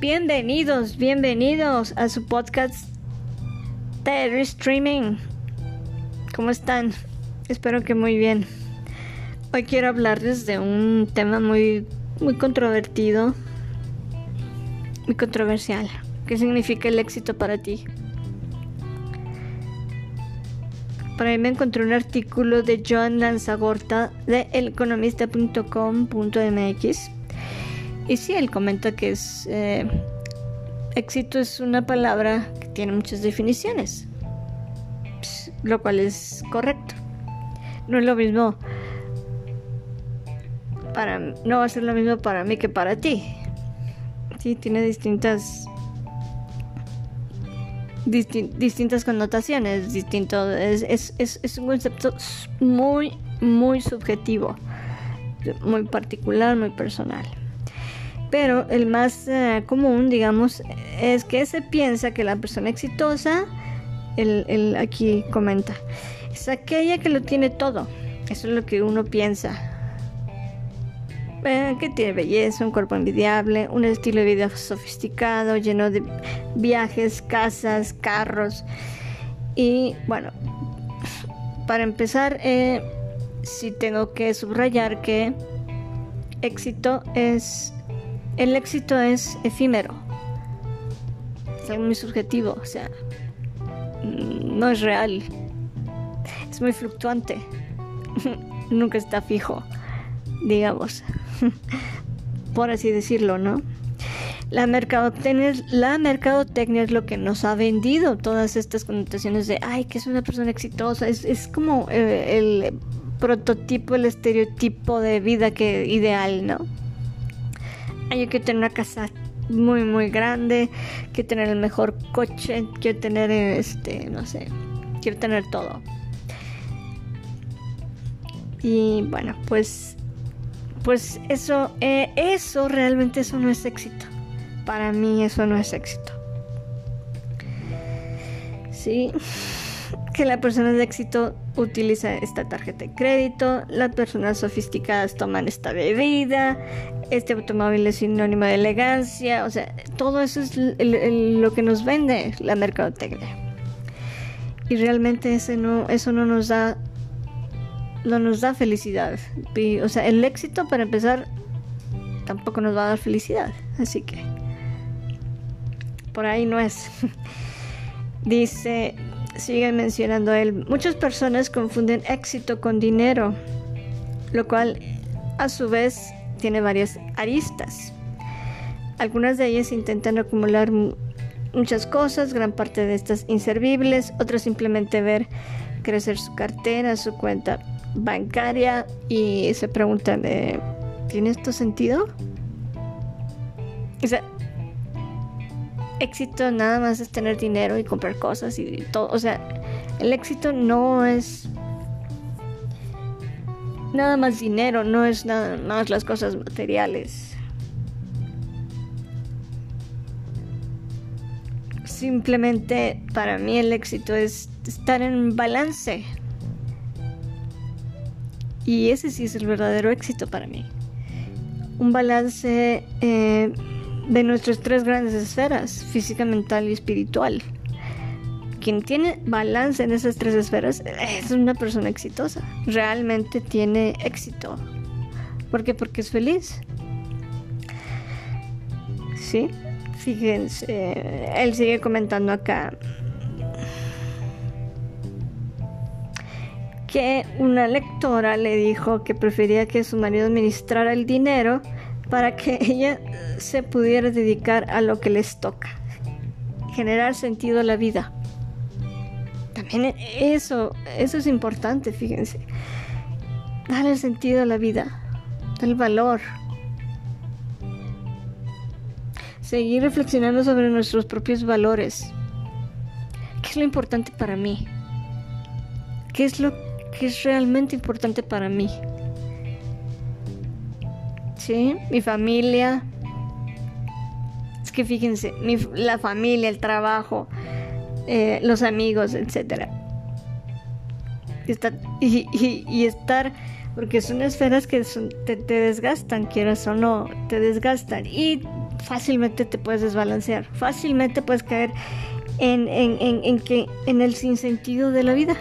Bienvenidos, bienvenidos a su podcast de Streaming. ¿Cómo están? Espero que muy bien. Hoy quiero hablarles de un tema muy, muy controvertido, muy controversial. ¿Qué significa el éxito para ti? Para ahí me encontré un artículo de Joan Lanzagorta de eleconomista.com.mx y sí, él comenta que es eh, éxito es una palabra que tiene muchas definiciones, lo cual es correcto. No es lo mismo para no va a ser lo mismo para mí que para ti. Sí, tiene distintas distintas connotaciones, distinto es, es, es, es un concepto muy muy subjetivo, muy particular, muy personal. Pero el más eh, común, digamos, es que se piensa que la persona exitosa, el, aquí comenta, es aquella que lo tiene todo. Eso es lo que uno piensa. Eh, que tiene belleza, un cuerpo envidiable, un estilo de vida sofisticado, lleno de viajes, casas, carros. Y bueno, para empezar, eh, sí tengo que subrayar que éxito es el éxito es efímero. Es algo muy subjetivo, o sea, no es real. Es muy fluctuante. Nunca está fijo, digamos. Por así decirlo, ¿no? La mercadotecnia, la mercadotecnia es lo que nos ha vendido todas estas connotaciones de, ay, que es una persona exitosa. Es, como eh, el prototipo, el estereotipo de vida que ideal, ¿no? Hay que tener una casa muy muy grande, quiero tener el mejor coche, quiero tener este, no sé, quiero tener todo. Y bueno, pues pues eso eh, eso realmente eso no es éxito. Para mí eso no es éxito. Sí que la persona de éxito utiliza esta tarjeta de crédito, las personas sofisticadas toman esta bebida, este automóvil es sinónimo de elegancia, o sea, todo eso es lo que nos vende la mercadotecnia. Y realmente ese no, eso no nos da no nos da felicidad. o sea, el éxito para empezar tampoco nos va a dar felicidad, así que por ahí no es. Dice sigue mencionando él, muchas personas confunden éxito con dinero, lo cual a su vez tiene varias aristas. Algunas de ellas intentan acumular muchas cosas, gran parte de estas inservibles, otras simplemente ver crecer su cartera, su cuenta bancaria y se preguntan, ¿tiene esto sentido? O sea, éxito nada más es tener dinero y comprar cosas y todo. O sea, el éxito no es nada más dinero, no es nada más las cosas materiales. Simplemente para mí el éxito es estar en balance. Y ese sí es el verdadero éxito para mí. Un balance eh, de nuestras tres grandes esferas, física, mental y espiritual. Quien tiene balance en esas tres esferas es una persona exitosa. Realmente tiene éxito. ¿Por qué? Porque es feliz. ¿Sí? Fíjense, él sigue comentando acá que una lectora le dijo que prefería que su marido administrara el dinero para que ella se pudiera dedicar a lo que les toca, generar sentido a la vida. También eso, eso es importante, fíjense. Darle sentido a la vida, el valor. Seguir reflexionando sobre nuestros propios valores. ¿Qué es lo importante para mí? ¿Qué es lo que es realmente importante para mí? Mi familia. Es que fíjense, la familia, el trabajo, eh, los amigos, etc. Y, estar, porque son esferas que te, desgastan, quieras o no, te desgastan. Y fácilmente te puedes desbalancear, fácilmente puedes caer en, en el sinsentido de la vida.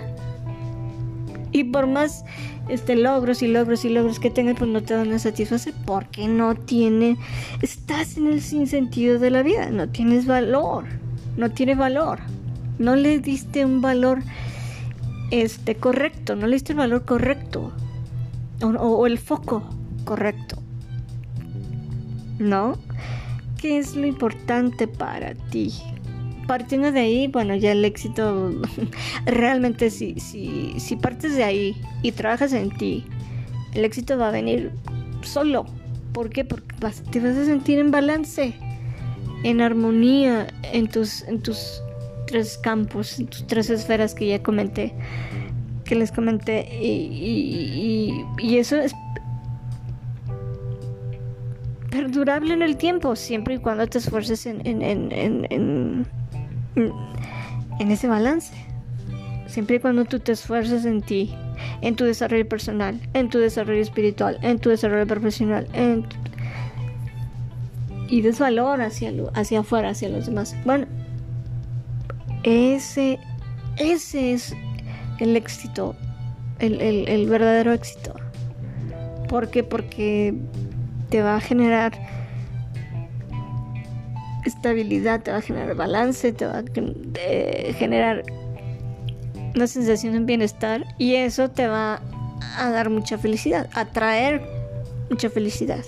Y por más este, logros y logros y logros que tengas, pues no te van a satisfacer porque no tiene, estás en el sinsentido de la vida, no tienes valor, no tiene valor, no le diste un valor este, correcto, no le diste el valor correcto o el foco correcto. ¿No? ¿Qué es lo importante para ti? Partiendo de ahí, bueno, ya el éxito, realmente si, si, si partes de ahí y trabajas en ti, el éxito va a venir solo. ¿Por qué? Porque te vas a sentir en balance, en armonía en tus, en tus tres campos, tus tres esferas que ya comenté, que les comenté. Y, eso es perdurable en el tiempo, siempre y cuando te esfuerces en, en, en, en, ese balance. Siempre y cuando tú te esfuerces en ti, en tu desarrollo personal, en tu desarrollo espiritual, en tu desarrollo profesional, en y des valor hacia, hacia afuera, hacia los demás. Bueno, ese, ese es el éxito, el, el, verdadero éxito. ¿Por qué? Porque te va a generar estabilidad, te va a generar balance, te va a generar una sensación de bienestar y eso te va a dar mucha felicidad, a traer mucha felicidad.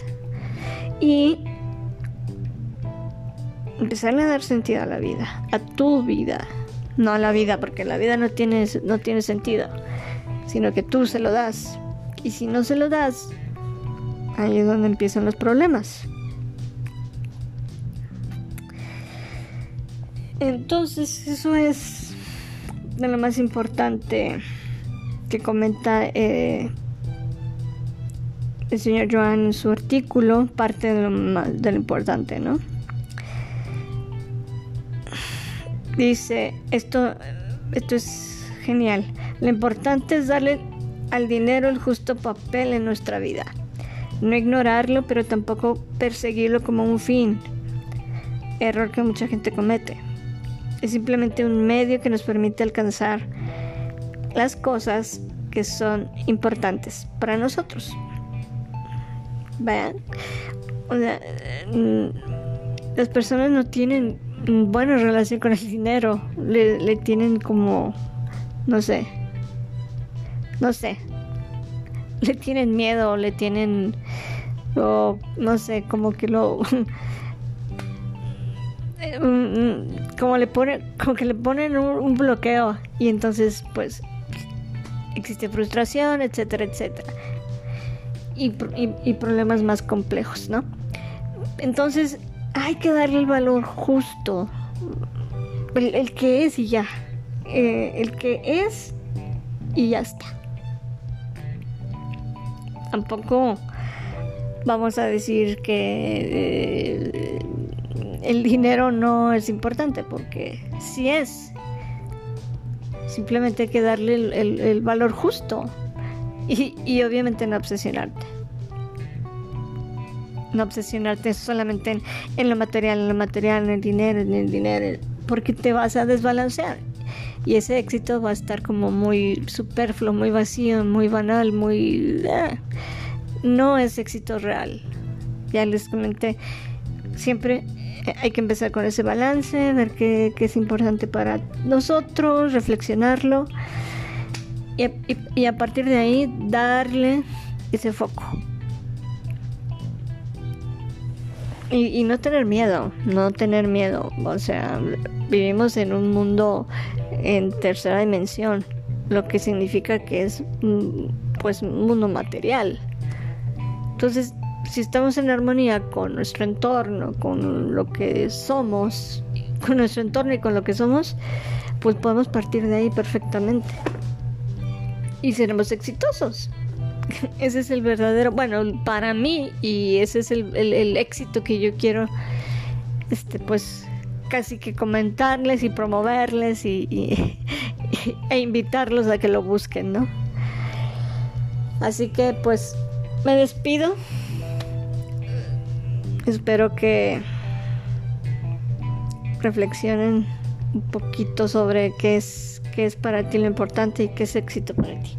Y empezar a dar sentido a la vida, a tu vida, no a la vida, porque la vida no tiene, no tiene sentido, sino que tú se lo das. Y si no se lo das, Ahí es donde empiezan los problemas. Entonces, eso es de lo más importante que comenta eh, el señor Joan en su artículo, parte de lo, más, de lo importante, ¿no? Dice, esto, esto es genial. Lo importante es darle al dinero el justo papel en nuestra vida no ignorarlo, pero tampoco perseguirlo como un fin. Error que mucha gente comete. Es simplemente un medio que nos permite alcanzar las cosas que son importantes para nosotros. Vean, mm, las personas no tienen buena relación con el dinero, le, le tienen como, no sé, no sé, le tienen miedo, le tienen, o no sé, como que lo, como le ponen, como que le ponen un, bloqueo y entonces pues existe frustración, etcétera, etcétera. Y, problemas más complejos, ¿no? Entonces hay que darle el valor justo, el, que es y ya, eh, el que es y ya está tampoco vamos a decir que eh, el dinero no es importante, porque sí es. Simplemente hay que darle el, valor justo y, obviamente no obsesionarte. No obsesionarte solamente en, lo material, en lo material, en el dinero, en el dinero, porque te vas a desbalancear. Y ese éxito va a estar como muy superfluo, muy vacío, muy banal, muy... Eh, no es éxito real. Ya les comenté, siempre hay que empezar con ese balance, ver qué, es importante para nosotros, reflexionarlo y, a partir de ahí darle ese foco. Y, y, no tener miedo, no tener miedo. O sea, vivimos en un mundo en tercera dimensión, lo que significa que es pues un mundo material. Entonces, si estamos en armonía con nuestro entorno, con lo que somos, con nuestro entorno y con lo que somos, pues podemos partir de ahí perfectamente. Y seremos exitosos. Ese es el verdadero, bueno, para mí, y ese es el, el éxito que yo quiero, este, pues, casi que comentarles y promoverles y, e invitarlos a que lo busquen, ¿no? Así que pues me despido. Espero que reflexionen un poquito sobre qué es, qué es para ti lo importante y qué es éxito para ti.